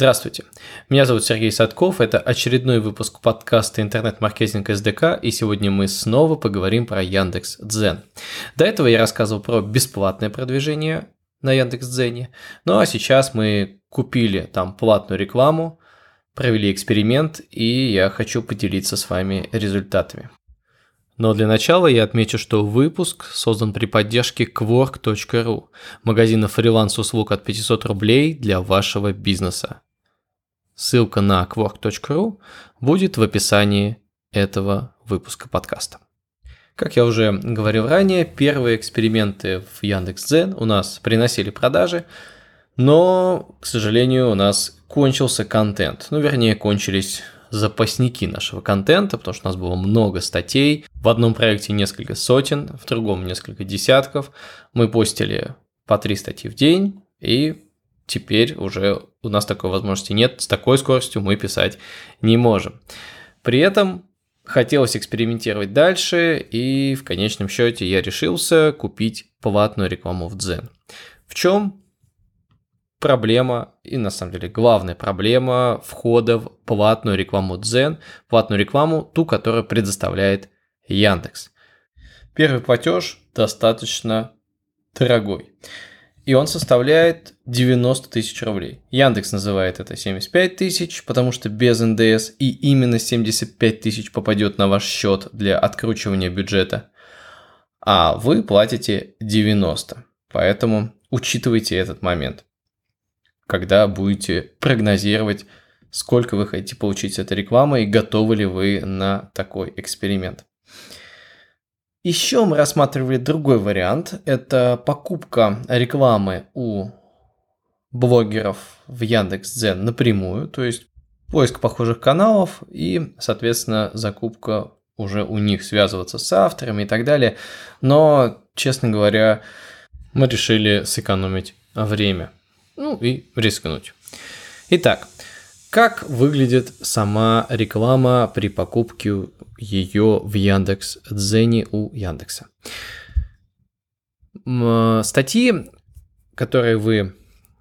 Здравствуйте, меня зовут Сергей Садков, это очередной выпуск подкаста «Интернет-маркетинг СДК», и сегодня мы снова поговорим про Яндекс Дзен. До этого я рассказывал про бесплатное продвижение на Яндекс Дзене, ну а сейчас мы купили там платную рекламу, провели эксперимент, и я хочу поделиться с вами результатами. Но для начала я отмечу, что выпуск создан при поддержке Quark.ru, магазина фриланс-услуг от 500 рублей для вашего бизнеса. Ссылка на quark.ru будет в описании этого выпуска подкаста. Как я уже говорил ранее, первые эксперименты в Яндекс.Дзен у нас приносили продажи, но, к сожалению, у нас кончился контент. Ну, вернее, кончились запасники нашего контента, потому что у нас было много статей. В одном проекте несколько сотен, в другом несколько десятков. Мы постили по три статьи в день, и теперь уже у нас такой возможности нет, с такой скоростью мы писать не можем. При этом хотелось экспериментировать дальше, и в конечном счете я решился купить платную рекламу в Дзен. В чем проблема, и на самом деле главная проблема входа в платную рекламу Дзен, платную рекламу, ту, которую предоставляет Яндекс. Первый платеж достаточно дорогой и он составляет 90 тысяч рублей. Яндекс называет это 75 тысяч, потому что без НДС, и именно 75 тысяч попадет на ваш счет для откручивания бюджета, а вы платите 90. Поэтому учитывайте этот момент, когда будете прогнозировать, сколько вы хотите получить с этой рекламы и готовы ли вы на такой эксперимент. Еще мы рассматривали другой вариант. Это покупка рекламы у блогеров в Яндекс.Дзен напрямую, то есть поиск похожих каналов и, соответственно, закупка уже у них, связываться с авторами и так далее. Но, честно говоря, мы решили сэкономить время. Ну и рискнуть. Итак, как выглядит сама реклама при покупке ее в Яндекс Дзене у Яндекса? Статьи, которые вы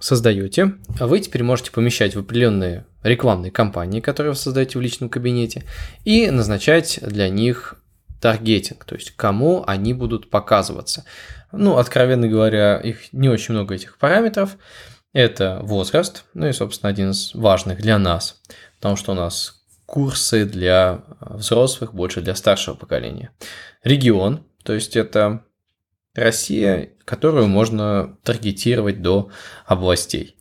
создаете, вы теперь можете помещать в определенные рекламные кампании, которые вы создаете в личном кабинете, и назначать для них таргетинг, то есть кому они будут показываться. Ну, откровенно говоря, их не очень много этих параметров. Это возраст, ну и, собственно, один из важных для нас, потому что у нас курсы для взрослых, больше для старшего поколения. Регион, то есть это Россия, которую можно таргетировать до областей.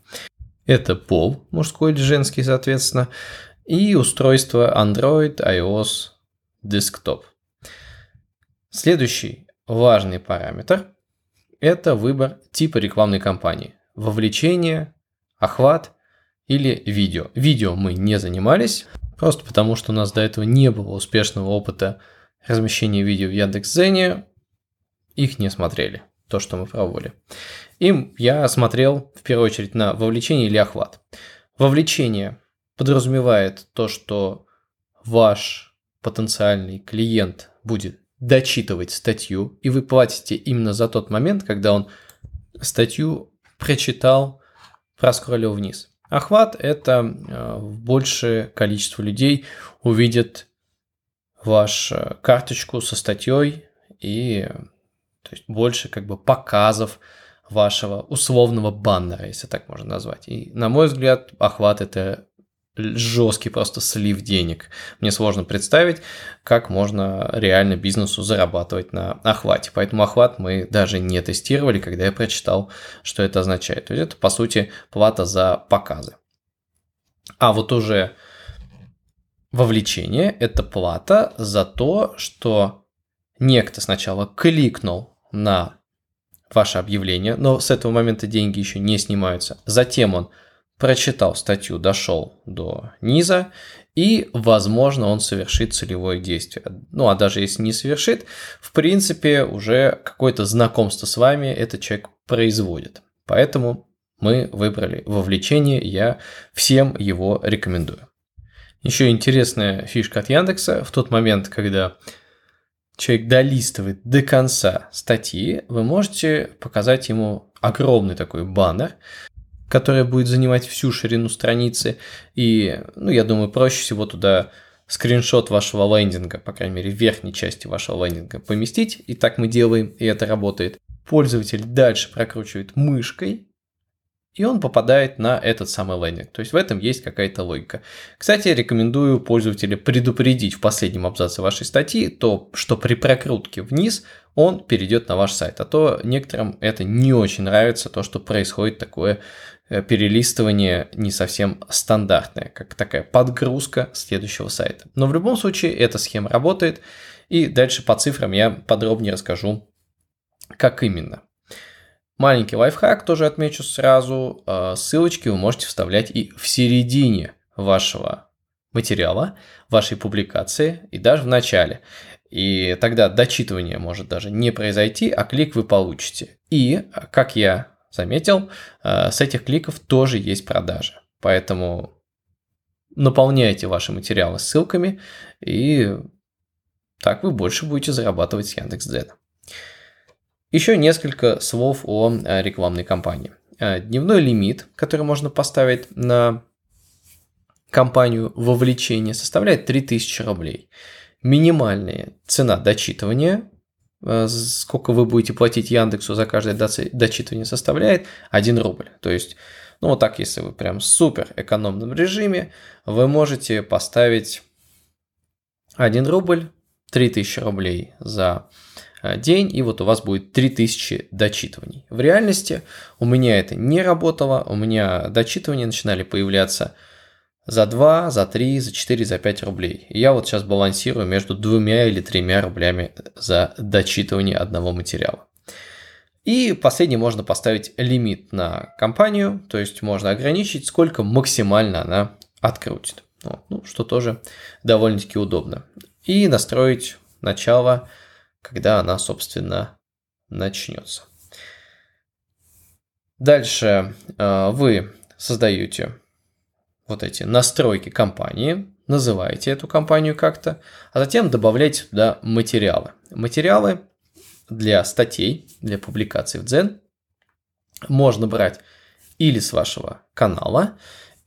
Это пол, мужской или женский, соответственно, и устройство Android, iOS, Desktop. Следующий важный параметр – это выбор типа рекламной кампании вовлечение, охват или видео. Видео мы не занимались, просто потому что у нас до этого не было успешного опыта размещения видео в Яндекс.Зене, их не смотрели, то, что мы пробовали. Им я смотрел в первую очередь на вовлечение или охват. Вовлечение подразумевает то, что ваш потенциальный клиент будет дочитывать статью, и вы платите именно за тот момент, когда он статью прочитал, проскроллил вниз. Охват – это э, большее количество людей увидит вашу э, карточку со статьей и то есть больше как бы показов вашего условного баннера, если так можно назвать. И, на мой взгляд, охват – это жесткий просто слив денег. Мне сложно представить, как можно реально бизнесу зарабатывать на охвате. Поэтому охват мы даже не тестировали, когда я прочитал, что это означает. То есть это, по сути, плата за показы. А вот уже вовлечение – это плата за то, что некто сначала кликнул на ваше объявление, но с этого момента деньги еще не снимаются. Затем он прочитал статью, дошел до низа, и, возможно, он совершит целевое действие. Ну, а даже если не совершит, в принципе, уже какое-то знакомство с вами этот человек производит. Поэтому мы выбрали вовлечение, я всем его рекомендую. Еще интересная фишка от Яндекса. В тот момент, когда человек долистывает до конца статьи, вы можете показать ему огромный такой баннер, которая будет занимать всю ширину страницы. И, ну, я думаю, проще всего туда скриншот вашего лендинга, по крайней мере, верхней части вашего лендинга поместить. И так мы делаем, и это работает. Пользователь дальше прокручивает мышкой, и он попадает на этот самый лендинг. То есть в этом есть какая-то логика. Кстати, рекомендую пользователя предупредить в последнем абзаце вашей статьи то, что при прокрутке вниз он перейдет на ваш сайт. А то некоторым это не очень нравится, то, что происходит такое перелистывание не совсем стандартное, как такая подгрузка следующего сайта. Но в любом случае эта схема работает. И дальше по цифрам я подробнее расскажу, как именно. Маленький лайфхак тоже отмечу сразу. А, ссылочки вы можете вставлять и в середине вашего материала, вашей публикации и даже в начале. И тогда дочитывание может даже не произойти, а клик вы получите. И, как я заметил, а, с этих кликов тоже есть продажи. Поэтому наполняйте ваши материалы ссылками, и так вы больше будете зарабатывать с Яндекс.Дзена. Еще несколько слов о э, рекламной кампании. Э, дневной лимит, который можно поставить на кампанию вовлечения, составляет 3000 рублей. Минимальная цена дочитывания, э, сколько вы будете платить Яндексу за каждое дочитывание, составляет 1 рубль. То есть, ну вот так, если вы прям супер экономном режиме, вы можете поставить 1 рубль, 3000 рублей за Э, день, и вот у вас будет 3000 дочитываний. В реальности у меня это не работало, у меня дочитывания начинали появляться за 2, за 3, за 4, за 5 рублей. Я вот сейчас балансирую между двумя или тремя рублями за дочитывание одного материала. И последний можно поставить лимит на компанию, то есть можно ограничить, сколько максимально она открутит. Ну, что тоже довольно-таки удобно. И настроить начало когда она, собственно, начнется. Дальше э, вы создаете вот эти настройки компании, называете эту компанию как-то, а затем добавляете туда материалы. Материалы для статей, для публикаций в Дзен можно брать или с вашего канала,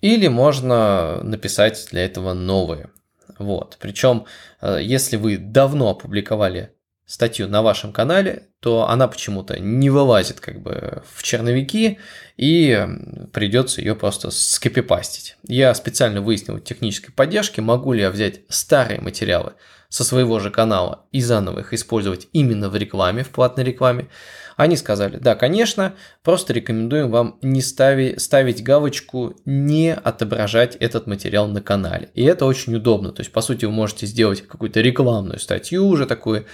или можно написать для этого новые. Вот. Причем, э, если вы давно опубликовали статью на вашем канале, то она почему-то не вылазит как бы в черновики и придется ее просто скопипастить. Я специально выяснил технической поддержки, могу ли я взять старые материалы со своего же канала и заново их использовать именно в рекламе, в платной рекламе. Они сказали, да, конечно, просто рекомендуем вам не ставить, ставить галочку «не отображать этот материал на канале». И это очень удобно. То есть, по сути, вы можете сделать какую-то рекламную статью уже такую,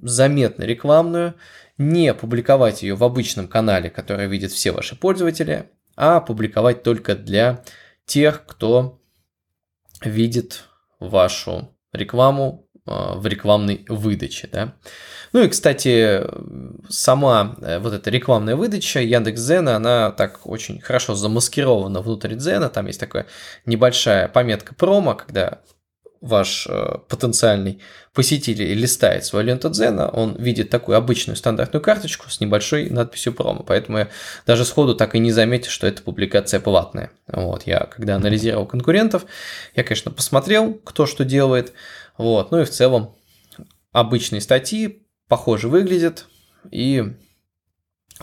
заметно рекламную, не публиковать ее в обычном канале, который видят все ваши пользователи, а публиковать только для тех, кто видит вашу рекламу а, в рекламной выдаче. Да? Ну и, кстати, сама э, вот эта рекламная выдача Яндекс.Дзена, она так очень хорошо замаскирована внутри Дзена. Там есть такая небольшая пометка промо, когда ваш э, потенциальный посетитель листает свою ленту Дзена, он видит такую обычную стандартную карточку с небольшой надписью промо. Поэтому я даже сходу так и не заметил, что эта публикация платная. Вот, я когда анализировал конкурентов, я, конечно, посмотрел, кто что делает. Вот, ну и в целом обычные статьи похоже выглядят, и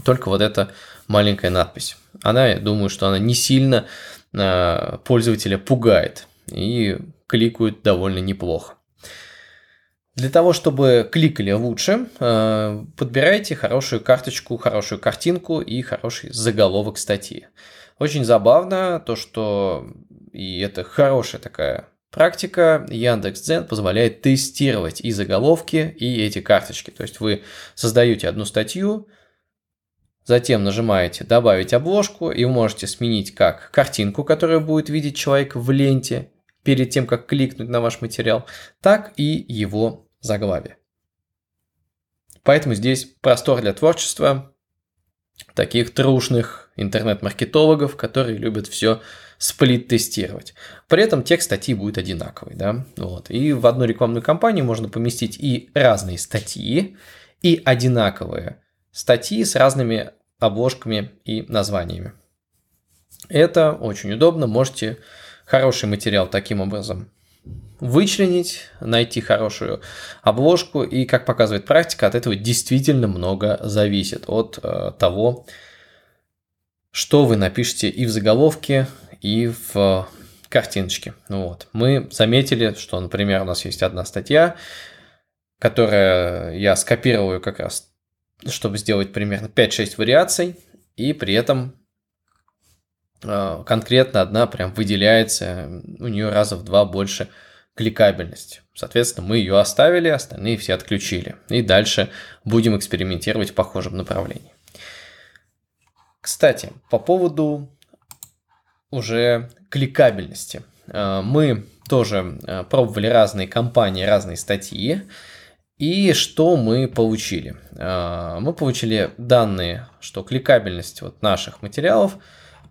только вот эта маленькая надпись. Она, я думаю, что она не сильно э, пользователя пугает. И кликают довольно неплохо. Для того, чтобы кликали лучше, э, подбирайте хорошую карточку, хорошую картинку и хороший заголовок статьи. Очень забавно то, что и это хорошая такая практика, Яндекс.Дзен позволяет тестировать и заголовки, и эти карточки. То есть вы создаете одну статью, затем нажимаете «Добавить обложку», и вы можете сменить как картинку, которую будет видеть человек в ленте, перед тем, как кликнуть на ваш материал, так и его заглавие. Поэтому здесь простор для творчества таких трушных интернет-маркетологов, которые любят все сплит-тестировать. При этом текст статьи будет одинаковый. Да? Вот. И в одну рекламную кампанию можно поместить и разные статьи, и одинаковые статьи с разными обложками и названиями. Это очень удобно, можете хороший материал таким образом вычленить, найти хорошую обложку, и, как показывает практика, от этого действительно много зависит от э, того, что вы напишете и в заголовке, и в картиночке. Ну вот. Мы заметили, что, например, у нас есть одна статья, которая я скопирую как раз, чтобы сделать примерно 5-6 вариаций, и при этом э, конкретно одна прям выделяется, у нее раза в два больше кликабельность. Соответственно, мы ее оставили, остальные все отключили. И дальше будем экспериментировать в похожем направлении. Кстати, по поводу уже кликабельности. Э, мы тоже э, пробовали разные компании, разные статьи. И что мы получили? Мы получили данные, что кликабельность вот наших материалов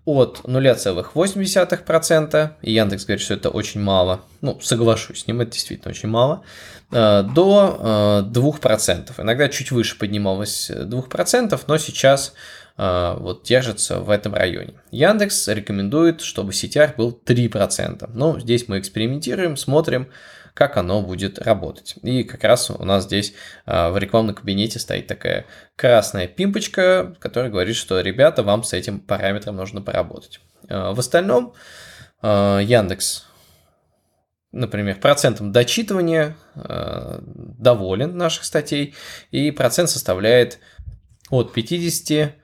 от 0,8%, и Яндекс говорит, что это очень мало, ну, соглашусь с ним, это действительно очень мало, до 2%. Иногда чуть выше поднималось 2%, но сейчас а, вот держится в этом районе. Яндекс рекомендует, чтобы CTR был 3%. Но здесь мы экспериментируем, смотрим, как оно будет работать. И как раз у нас здесь а, в рекламном кабинете стоит такая красная пимпочка, которая говорит, что ребята, вам с этим параметром нужно поработать. А, в остальном Яндекс например, процентом дочитывания доволен наших статей, и процент составляет от 50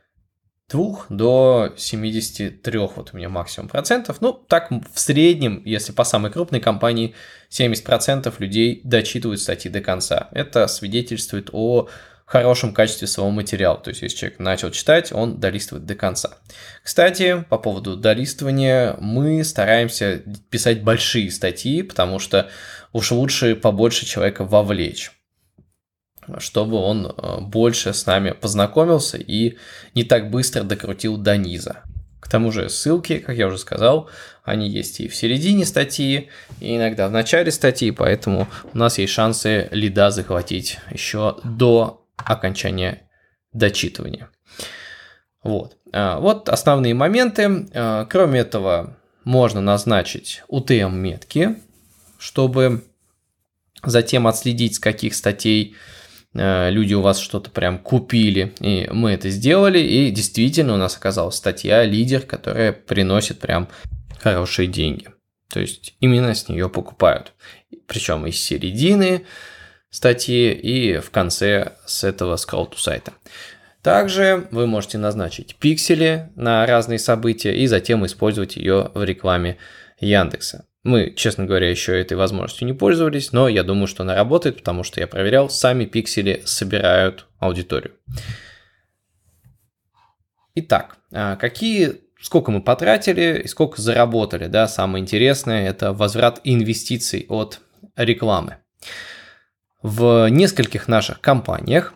2 до 73 вот у меня максимум процентов. Ну, так в среднем, если по самой крупной компании, 70 процентов людей дочитывают статьи до конца. Это свидетельствует о хорошем качестве своего материала. То есть, если человек начал читать, он долистывает до конца. Кстати, по поводу долистывания, мы стараемся писать большие статьи, потому что уж лучше побольше человека вовлечь чтобы он э, больше с нами познакомился и не так быстро докрутил до низа. К тому же ссылки, как я уже сказал, они есть и в середине статьи, и иногда в начале статьи, поэтому у нас есть шансы лида захватить еще до окончания дочитывания. Вот. А, вот основные моменты. А, кроме этого, можно назначить UTM-метки, чтобы затем отследить, с каких статей люди у вас что-то прям купили, и мы это сделали, и действительно у нас оказалась статья «Лидер», которая приносит прям хорошие деньги. То есть именно с нее покупают. Причем из середины статьи и в конце с этого scroll сайта. Также вы можете назначить пиксели на разные события и затем использовать ее в рекламе Яндекса. Мы, честно говоря, еще этой возможностью не пользовались, но я думаю, что она работает, потому что я проверял, сами пиксели собирают аудиторию. Итак, а какие, сколько мы потратили и сколько заработали, да, самое интересное – это возврат инвестиций от рекламы. В нескольких наших компаниях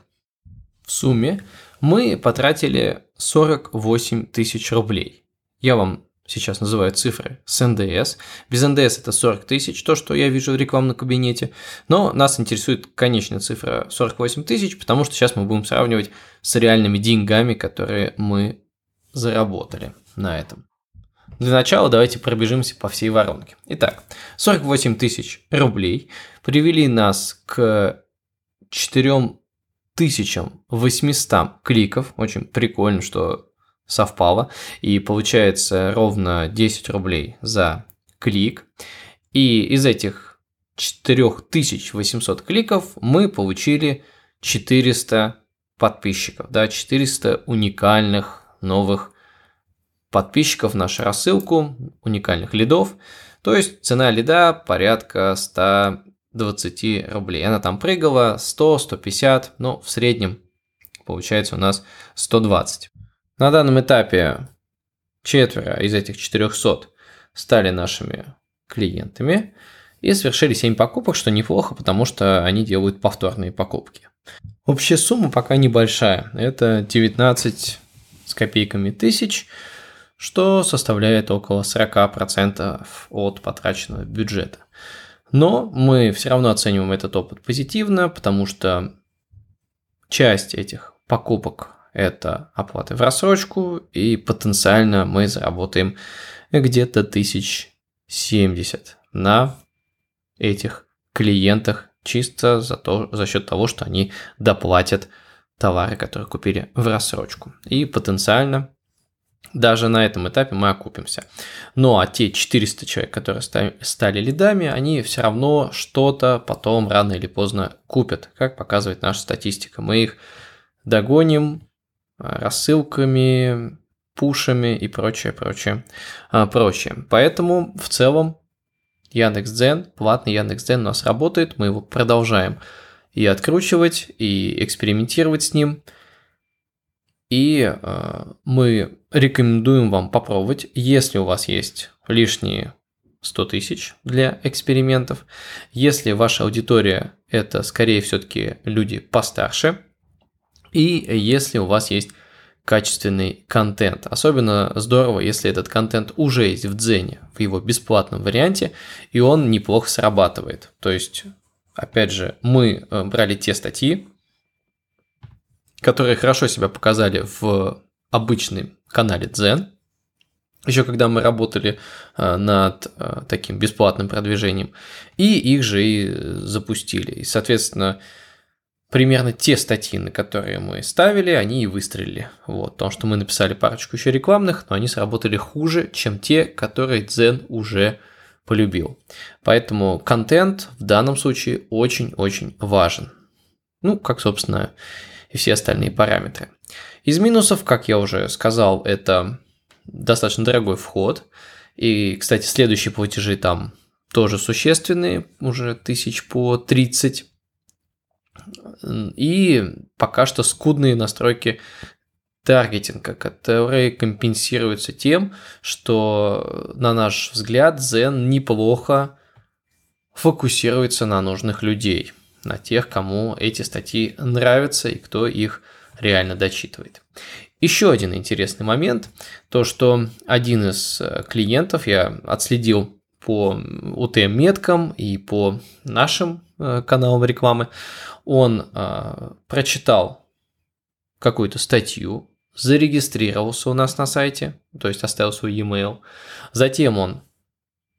в сумме мы потратили 48 тысяч рублей. Я вам сейчас называют цифры с НДС. Без НДС это 40 тысяч, то, что я вижу в рекламном кабинете. Но нас интересует конечная цифра 48 тысяч, потому что сейчас мы будем сравнивать с реальными деньгами, которые мы заработали на этом. Для начала давайте пробежимся по всей воронке. Итак, 48 тысяч рублей привели нас к 4800 кликов. Очень прикольно, что совпало, и получается ровно 10 рублей за клик. И из этих 4800 кликов мы получили 400 подписчиков, да, 400 уникальных новых подписчиков нашу рассылку, уникальных лидов. То есть цена лида порядка 120 рублей. Она там прыгала 100, 150, но в среднем получается у нас 120. На данном этапе четверо из этих 400 стали нашими клиентами и совершили 7 покупок, что неплохо, потому что они делают повторные покупки. Общая сумма пока небольшая, это 19 с копейками тысяч, что составляет около 40% от потраченного бюджета. Но мы все равно оцениваем этот опыт позитивно, потому что часть этих покупок это оплаты в рассрочку, и потенциально мы заработаем где-то 1070 на этих клиентах чисто за, то, за счет того, что они доплатят товары, которые купили в рассрочку. И потенциально даже на этом этапе мы окупимся. Ну а те 400 человек, которые стали лидами, они все равно что-то потом рано или поздно купят, как показывает наша статистика. Мы их догоним рассылками, пушами и прочее, прочее, а, прочее. Поэтому в целом Яндекс.Дзен, платный Яндекс.Дзен у нас работает, мы его продолжаем и откручивать, и экспериментировать с ним. И э, мы рекомендуем вам попробовать, если у вас есть лишние 100 тысяч для экспериментов. Если ваша аудитория это скорее все-таки люди постарше, и если у вас есть качественный контент. Особенно здорово, если этот контент уже есть в Дзене, в его бесплатном варианте, и он неплохо срабатывает. То есть, опять же, мы э, брали те статьи, которые хорошо себя показали в обычном канале Дзен, еще когда мы работали э, над э, таким бесплатным продвижением, и их же и запустили. И, соответственно, примерно те статьи, на которые мы ставили, они и выстрелили. Вот, потому что мы написали парочку еще рекламных, но они сработали хуже, чем те, которые Дзен уже полюбил. Поэтому контент в данном случае очень-очень важен. Ну, как, собственно, и все остальные параметры. Из минусов, как я уже сказал, это достаточно дорогой вход. И, кстати, следующие платежи там тоже существенные, уже тысяч по 30 и пока что скудные настройки таргетинга, которые компенсируются тем, что, на наш взгляд, Zen неплохо фокусируется на нужных людей, на тех, кому эти статьи нравятся и кто их реально дочитывает. Еще один интересный момент, то что один из э, клиентов, я отследил по UTM-меткам и по нашим э, каналам рекламы, он э, прочитал какую-то статью, зарегистрировался у нас на сайте, то есть оставил свой e-mail. Затем он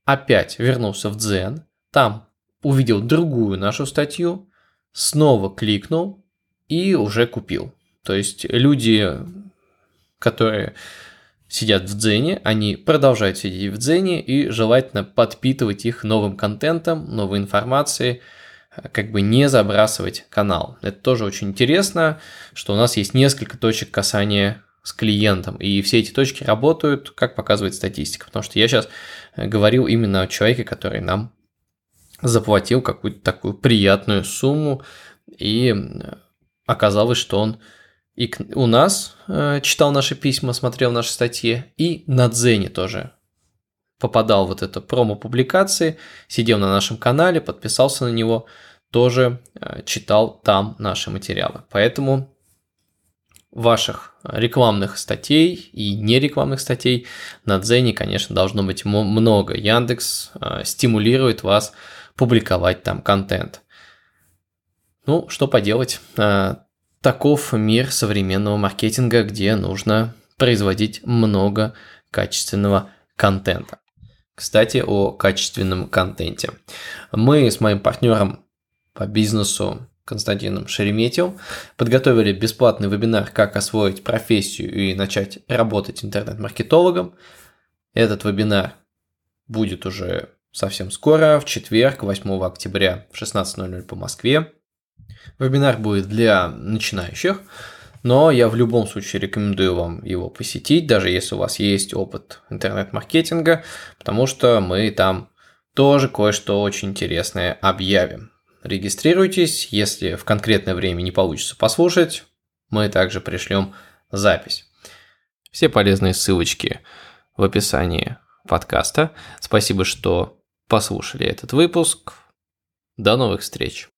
опять вернулся в Дзен, там увидел другую нашу статью, снова кликнул и уже купил. То есть люди, которые сидят в Дзене, они продолжают сидеть в Дзене и желательно подпитывать их новым контентом, новой информацией, как бы не забрасывать канал. Это тоже очень интересно, что у нас есть несколько точек касания с клиентом, и все эти точки работают, как показывает статистика, потому что я сейчас э, говорил именно о человеке, который нам заплатил какую-то такую приятную сумму, и оказалось, что он и у нас э, читал наши письма, смотрел наши статьи, и на Дзене тоже попадал вот это промо-публикации, сидел на нашем канале, подписался на него, тоже э, читал там наши материалы. Поэтому ваших рекламных статей и нерекламных статей на Дзене, конечно, должно быть много. Яндекс э, стимулирует вас публиковать там контент. Ну, что поделать. Э, таков мир современного маркетинга, где нужно производить много качественного контента. Кстати, о качественном контенте. Мы с моим партнером по бизнесу Константином Шереметьевым подготовили бесплатный вебинар «Как освоить профессию и начать работать интернет-маркетологом». Этот вебинар будет уже совсем скоро, в четверг, 8 октября в 16.00 по Москве. Вебинар будет для начинающих – но я в любом случае рекомендую вам его посетить, даже если у вас есть опыт интернет-маркетинга, потому что мы там тоже кое-что очень интересное объявим. Регистрируйтесь, если в конкретное время не получится послушать, мы также пришлем запись. Все полезные ссылочки в описании подкаста. Спасибо, что послушали этот выпуск. До новых встреч!